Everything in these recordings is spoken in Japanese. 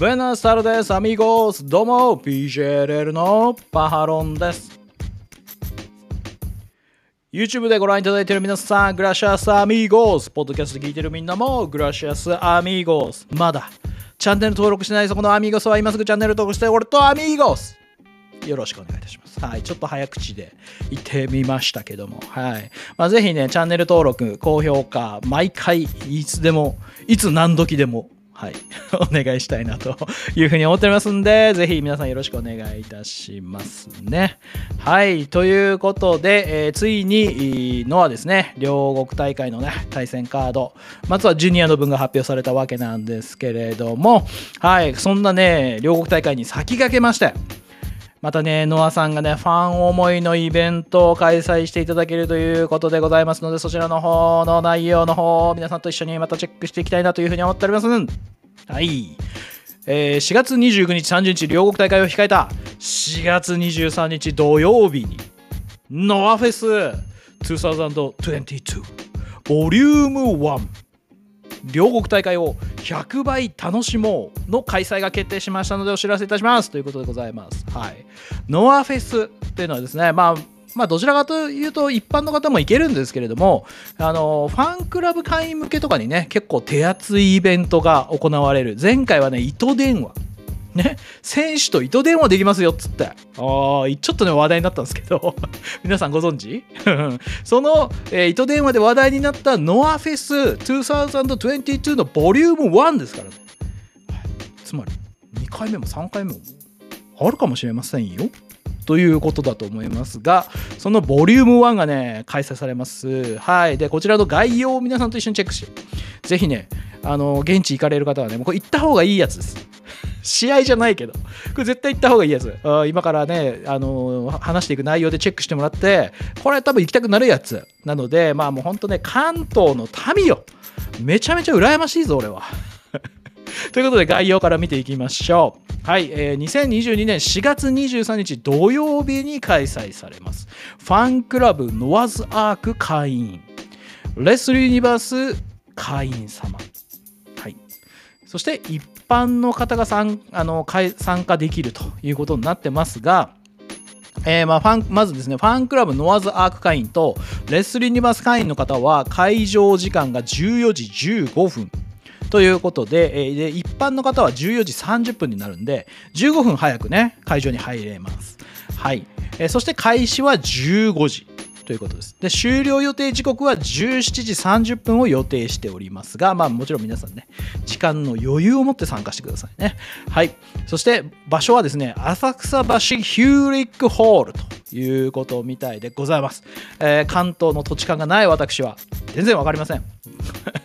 ブエナスタルです、アミゴス。どうも、PJLL のパハロンです。YouTube でご覧いただいている皆さん、グラシアスアミーゴース。ポッドキャストで聞いているみんなも、グラシアスアミーゴース。まだ、チャンネル登録しないそこのアミーゴスは今すぐチャンネル登録して、俺とアミーゴス。よろしくお願いいたします。はい。ちょっと早口で言ってみましたけども。はい。まあ、ぜひね、チャンネル登録、高評価、毎回、いつでも、いつ何時でも、はい。お願いしたいなというふうに思っておりますんで、ぜひ皆さんよろしくお願いいたしますね。はい。ということで、えーついに、のはですね、両国大会のね、対戦カード、まずはジュニアの分が発表されたわけなんですけれども、はい。そんなね、両国大会に先駆けまして、またね、ノアさんがね、ファン思いのイベントを開催していただけるということでございますので、そちらの方の内容の方、皆さんと一緒にまたチェックしていきたいなというふうに思っております。はい。えー4月29日、30日、両国大会を控えた4月23日土曜日に、ノアフェス2022ボリューム1両国大会を100倍楽しもうの開催が決定しましたのでお知らせいたしますということでございます。はい。ノアフェスっていうのはですね、まあ、まあ、どちらかというと一般の方も行けるんですけれども、あの、ファンクラブ会員向けとかにね、結構手厚いイベントが行われる。前回はね、糸電話。ね、選手と糸電話できますよっつって。ああ、ちょっとね、話題になったんですけど、皆さんご存知？その、えー糸電話で話題になったノアフェス2022のボリューム1ですからね。はいつまり、2回目も3回目もあるかもしれませんよ。ということだと思いますが、そのボリューム1がね、開催されます。はい。で、こちらの概要を皆さんと一緒にチェックして、ぜひね、あの、現地行かれる方はね、もうこれ行った方がいいやつです。試合じゃないけど、これ絶対行った方がいいやつ。あ今からね、あのー話していく内容でチェックしてもらって、これ多分行きたくなるやつ。なので、まあもう本当ね、関東の民よ。めちゃめちゃ羨ましいぞ、俺は。ということで概要から見ていきましょう。はい、えー2022年4月23日土曜日に開催されます。ファンクラブノアズアーク会員、レスルユニバース会員様。はい。そして一般の方が参あの参加できるということになってますが、えーまあ、ファンまずですね、ファンクラブノアズアーク会員とレスルユニバース会員の方は会場時間が14時15分ということで,、で一般の方は14時30分になるんで15分早くね会場に入れます、はい。そして開始は15時。ということです。で終了予定時刻は17時30分を予定しておりますが、まあ、もちろん皆さんね時間の余裕を持って参加してくださいね。はい。そして場所はですね浅草橋ヒューリックホールということみたいでございます、えー関東の土地勘がない私は全然わかりません。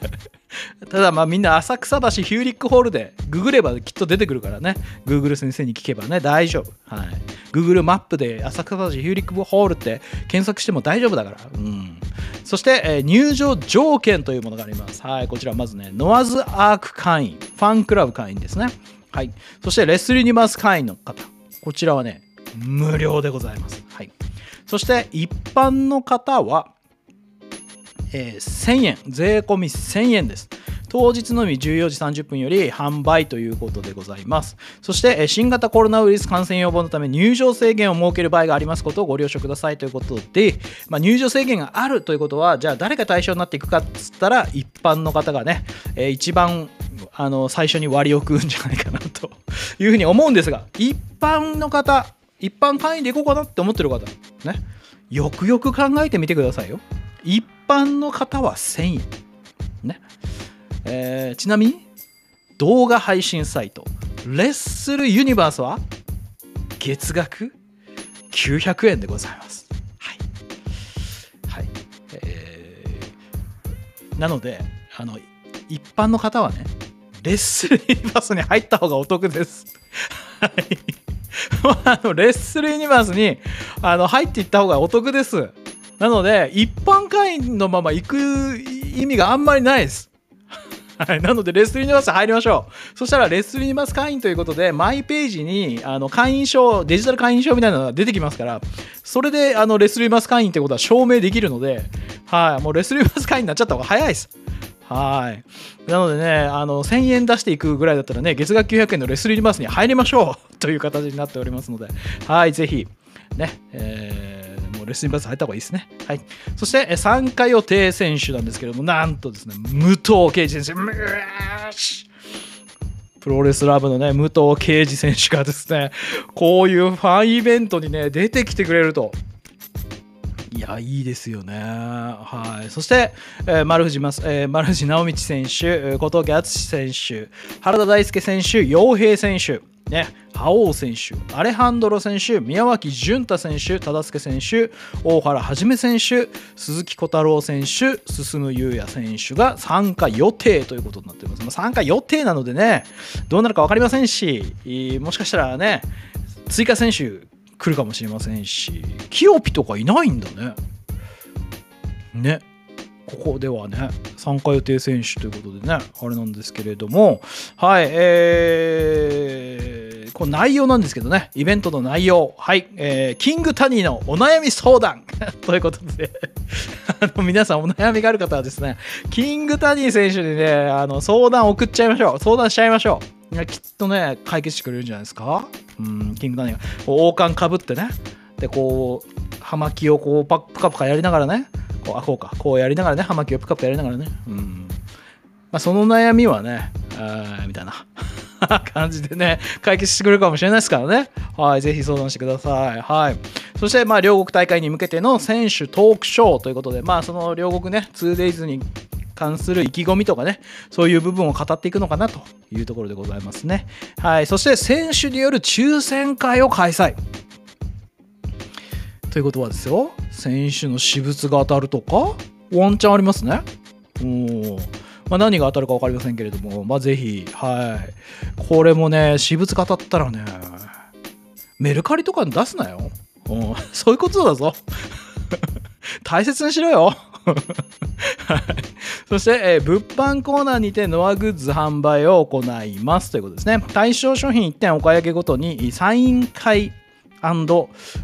ただまあみんな浅草橋ヒューリックホールでググればきっと出てくるからね。Google 先生に聞けばね大丈夫。はい。Google マップで浅草橋ヒューリックホールって検索しても大丈夫だから。うん。そして、えー入場条件というものがあります。はいこちらまずねノアズアーク会員ファンクラブ会員ですね。はい。そしてレスルユニバース会員の方。こちらはね無料でございます。はい。そして一般の方はえー1000円税込み1000円です。当日のみ14時30分より販売ということでございます。そして新型コロナウイルス感染予防のため入場制限を設ける場合がありますことをご了承くださいということで、まあ、入場制限があるということはじゃあ誰が対象になっていくかっつったら一般の方がね、えー一番あの最初に割り置くんじゃないかなと いうふうに思うんですが一般の方一般会員でいこうかなって思ってる方ねよくよく考えてみてくださいよ。一般の方は1000円。ね。えーちなみに動画配信サイトレッスルユニバースは月額900円でございます。はい、はい。えーなのであの一般の方はねレッスルユニバースに入った方がお得です。はい。あのレッスルユニバースにあの入っていった方がお得です。なので一般会員のまま行く意味があんまりないです。はい、なので、レスルユニバース入りましょう。そしたら、レスルユニバース会員ということで、マイページにあの会員証、デジタル会員証みたいなのが出てきますから、それであのレスルユニバース会員ってことは証明できるので、はい、もうレスルユニバース会員になっちゃった方が早いです。はい。なのでね、あの、1000円出していくぐらいだったらね、月額900円のレスリーバースに入りましょうという形になっておりますので、はい、ぜひ、ね、えー、もレスリングバス入った方がいいですね。はい。そして、え参加予定選手なんですけれども、なんとですね、武藤敬司選手、プロレスラブのね、武藤敬司選手がですね、こういうファンイベントにね、出てきてくれると。いや、いいですよね。はい。そして、えー、丸藤ます、えー、丸藤直道選手、小峠敦選手、原田大輔選手、陽平選手、ね、覇王選手、アレハンドロ選手、宮脇潤太選手、忠助選手、大原はじめ選手、鈴木小太郎選手、進優也選手が参加予定ということになっています。まあ、参加予定なのでね、どうなるか分かりませんし、もしかしたらね、追加選手来るかもしれませんし、キヨピとかいないんだね。ね。ここではね、参加予定選手ということでね、あれなんですけれども、はい、えー、この内容なんですけどね、イベントの内容、はい、えー、キングタニーのお悩み相談 ということで あの、皆さんお悩みがある方はですね、キングタニー選手にね、あの相談送っちゃいましょう。相談しちゃいましょう。いやきっとね、解決してくれるんじゃないですか？うん、キングタニーが王冠かぶってね、で、こう、葉巻をこうパプカプカやりながらね、こうあこうか。こうやりながらね葉巻をプカプカやりながらね。うん。まあその悩みはねあみたいな。感じでね解決してくれるかもしれないですからね。はいぜひ相談してください。はい。そしてまあ両国大会に向けての選手トークショーということでまあその両国ね 2days に関する意気込みとかね、そういう部分を語っていくのかなというところでございますね。はい。そして選手による抽選会を開催。ということはですよ、選手の私物が当たるとか、ワンチャンありますね。おまあ、何が当たるか分かりませんけれども、まあ、ぜひ、はい。これもね、私物が当たったらね、メルカリとかに出すなよ。うん そういうことだぞ。大切にしろよ。そして、えー、物販コーナーにてノアグッズ販売を行いますということですね。対象商品1点お買い上げごとにサイン会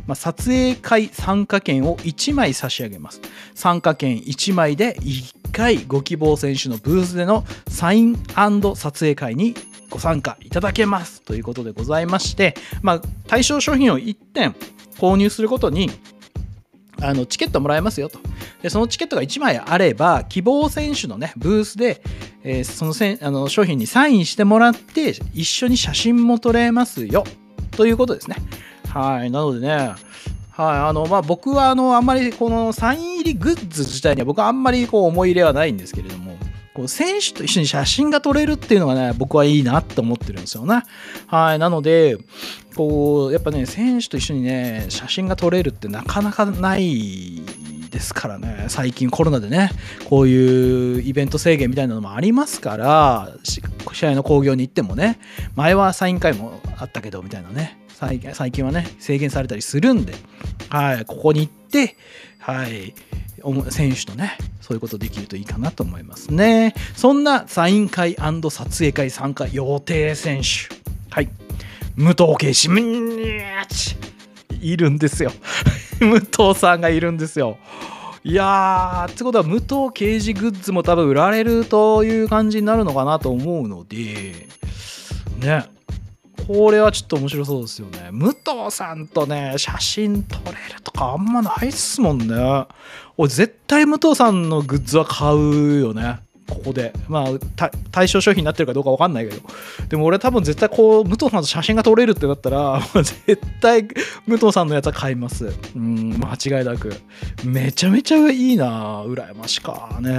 まあ、撮影会参加券を1枚差し上げます。参加券1枚で1回ご希望選手のブースでのサイン撮影会にご参加いただけます。ということでございまして、まあ、対象商品を1点購入することにあのチケットもらえますよと。でそのチケットが1枚あれば希望選手のねブースで、えー、そのせあの商品にサインしてもらって一緒に写真も撮れますよ。ということですね。はい。なのでね、はい。あの、まあ、僕は、あの、あんまり、このサイン入りグッズ自体には僕はあんまりこう思い入れはないんですけれども、こう選手と一緒に写真が撮れるっていうのがね、僕はいいなって思ってるんですよね。はい。なので、こう、やっぱね、選手と一緒にね、写真が撮れるってなかなかないですからね、最近コロナでね、こういうイベント制限みたいなのもありますから、試合の興行に行ってもね、前はサイン会もあったけど、みたいなね、最近はね、制限されたりするんで、はい、ここに行って、はい、選手とね、そういうことできるといいかなと思いますね。そんなサイン会撮影会参加予定選手、はい、武藤圭司、いるんですよ。武藤さんがいるんですよ。いやー、ってことは武藤刑事グッズも多分売られるという感じになるのかなと思うので、ね、これはちょっと面白そうですよね。武藤さんとね、写真撮れるとかあんまないっすもんね。俺絶対武藤さんのグッズは買うよね。ここで。まあ、対象商品になってるかどうか分かんないけど。でも俺多分絶対こう、武藤さんと写真が撮れるってなったら、絶対武藤さんのやつは買います。うん、間違いなく。めちゃめちゃいいな羨ましかね。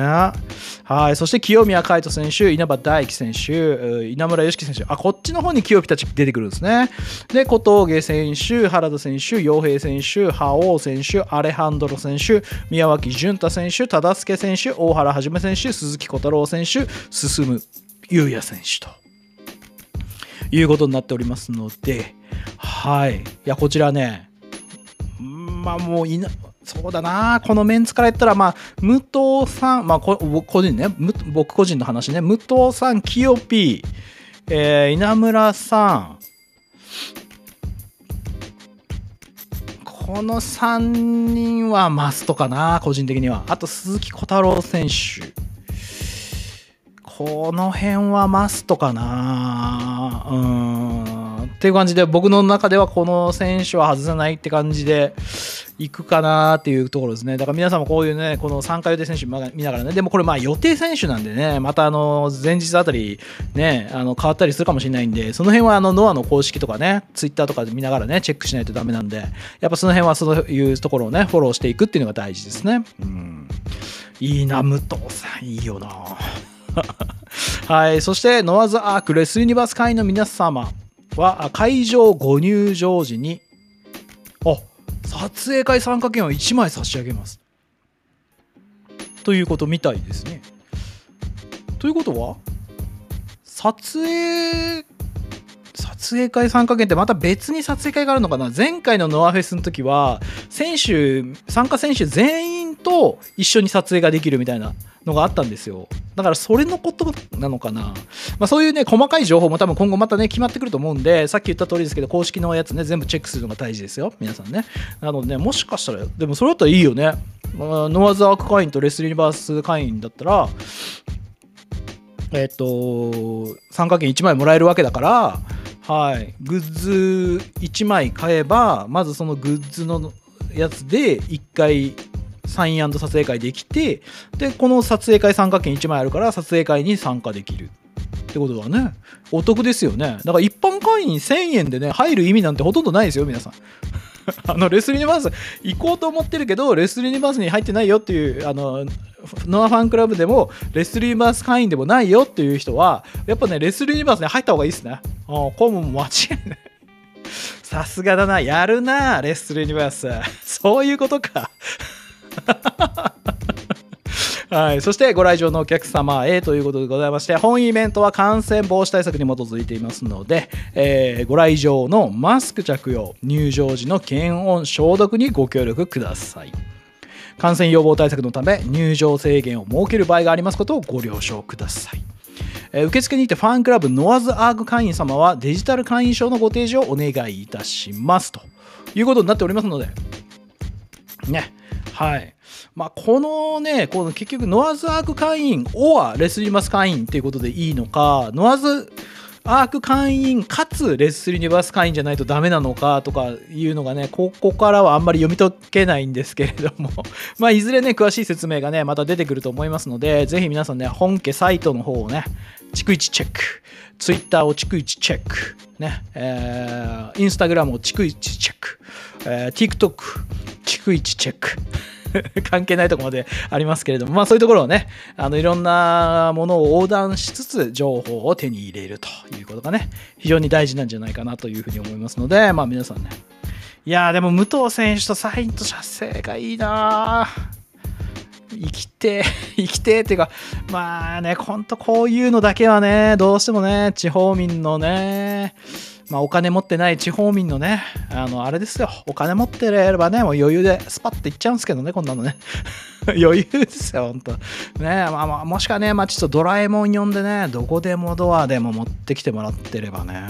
はい。そして清宮海斗選手、稲葉大輝選手、稲村良樹選手。あ、こっちの方に清木たち出てくるんですね。で、小峠選手、原田選手、洋平選手、覇王選手、アレハンドロ選手、宮脇潤太選手、忠助選手、大原はじめ選手、鈴木小太郎選手、進む優也選手ということになっておりますので、はい。いや、こちらね、まあもういな、そうだな、このメンツから言ったら、まあ、武藤さん、まあ、個人ね、僕個人の話ね、武藤さん、キヨピー、えー、稲村さん、この3人はマストかな、個人的には。あと、鈴木小太郎選手。この辺はマストかな。うん。っていう感じで僕の中ではこの選手は外せないって感じでいくかなっていうところですね。だから皆さんもこういうねこの参加予定選手見ながらね。でもこれまあ予定選手なんでね。またあの前日あたりねあの変わったりするかもしれないんでその辺はあのノアの公式とかねツイッターとかで見ながらねチェックしないとダメなんでやっぱその辺はそういうところをねフォローしていくっていうのが大事ですね。うん。いいな武藤さん。いいよな。はい、そしてノアズアークレスユニバース会員の皆様は会場ご入場時にあ撮影会参加券を1枚差し上げます。ということみたいですね。ということは撮影撮影会参加券ってまた別に撮影会があるのかな？前回のノアフェスの時は選手参加選手全員と一緒に撮影ができるみたいなのがあったんですよ。だからそれのことなのかな、まあ、そういうね細かい情報も多分今後またね決まってくると思うんでさっき言った通りですけど公式のやつね全部チェックするのが大事ですよ。皆さんね。なのでねもしかしたらでもそれだったらいいよね、ノアズアーク会員とレスリーユニバース会員だったらえっ、と参加券1枚もらえるわけだからはい。グッズ1枚買えばまずそのグッズのやつで1回サイン撮影会できてでこの撮影会参加券1枚あるから撮影会に参加できるってことはね。お得ですよね。だから一般会員1000円でね入る意味なんてほとんどないですよ皆さん。あのレスリーニバース行こうと思ってるけどレスリーニバースに入ってないよっていうあのノアファンクラブでもレスリーバース会員でもないよっていう人はやっぱねレスリーニバースに入った方がいいですね。あこれも間違いない。さすがだな。やるなレスリーニバース。そういうことか。はい、そしてご来場のお客様へということでございまして本イベントは感染防止対策に基づいていますので、えー、ご来場のマスク着用入場時の検温消毒にご協力ください。感染予防対策のため入場制限を設ける場合がありますことをご了承ください。え受付にてファンクラブノアズアーク会員様はデジタル会員証のご提示をお願いいたします。ということになっておりますのでねはい。まあ、このね、この結局、ノアズアーク会員、オアレスリーマス会員っていうことでいいのか、ノアズアーク会員かつレスリニバス会員じゃないとダメなのかとかいうのがね、ここからはあんまり読み解けないんですけれども まあ、いずれね、詳しい説明がね、また出てくると思いますので、ぜひ皆さんね、本家サイトの方をね、逐一チェック。ツイッターを逐一チェック。ね、えー、インスタグラムを逐一チェック。えー、TikTok、逐一チェック。関係ないとこまでありますけれども、まあそういうところをね、あのいろんなものを横断しつつ情報を手に入れるということがね、非常に大事なんじゃないかなというふうに思いますので、まあ皆さんね、いやーでも武藤選手とサインと射精がいいな生きて、生きて っていうか、まあね、ほんとこういうのだけはね、どうしてもね、地方民のね、まあ、お金持ってない地方民のね、あの、あれですよ。お金持ってればね、もう余裕でスパッといっちゃうんですけどね、こんなのね。余裕ですよ、ほんと。ねまあまあ、もしかね、まあちょっとドラえもん呼んでね、どこでもドアでも持ってきてもらってればね、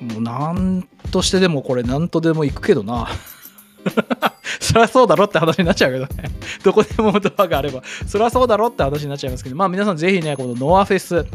もうなんとしてでもこれなんとでも行くけどな。そりゃそうだろって話になっちゃうけどね。どこでもドアがあれば。そりゃそうだろって話になっちゃいますけど、まあ皆さんぜひね、このノアフェス、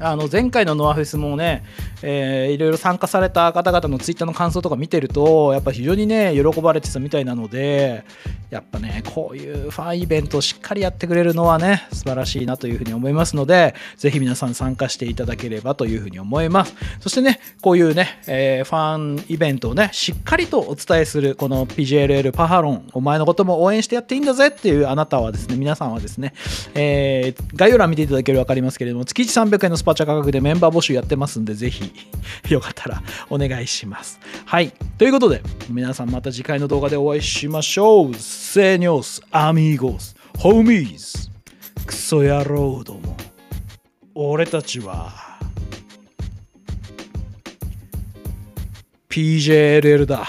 あの前回のノアフェスもね、えー、いろいろ参加された方々のツイッターの感想とか見てると、やっぱ非常にね、喜ばれてたみたいなので、やっぱね、こういうファンイベントをしっかりやってくれるのはね、素晴らしいなというふうに思いますので、ぜひ皆さん参加していただければというふうに思います。そしてね、こういうね、えー、ファンイベントをね、しっかりとお伝えする、この PGLL パハロン、お前のことも応援してやっていいんだぜっていうあなたはですね、皆さんはですね、えー、概要欄見ていただければ分かりますけれども、月1 300円のスパチャ価格でメンバー募集やってますんで、ぜひ よかったらお願いします。はい。ということで、皆さんまた次回の動画でお会いしましょう。セニョス、アミーゴス、ホーミーズ、クソ野郎ども。俺たちは、PJLL だ。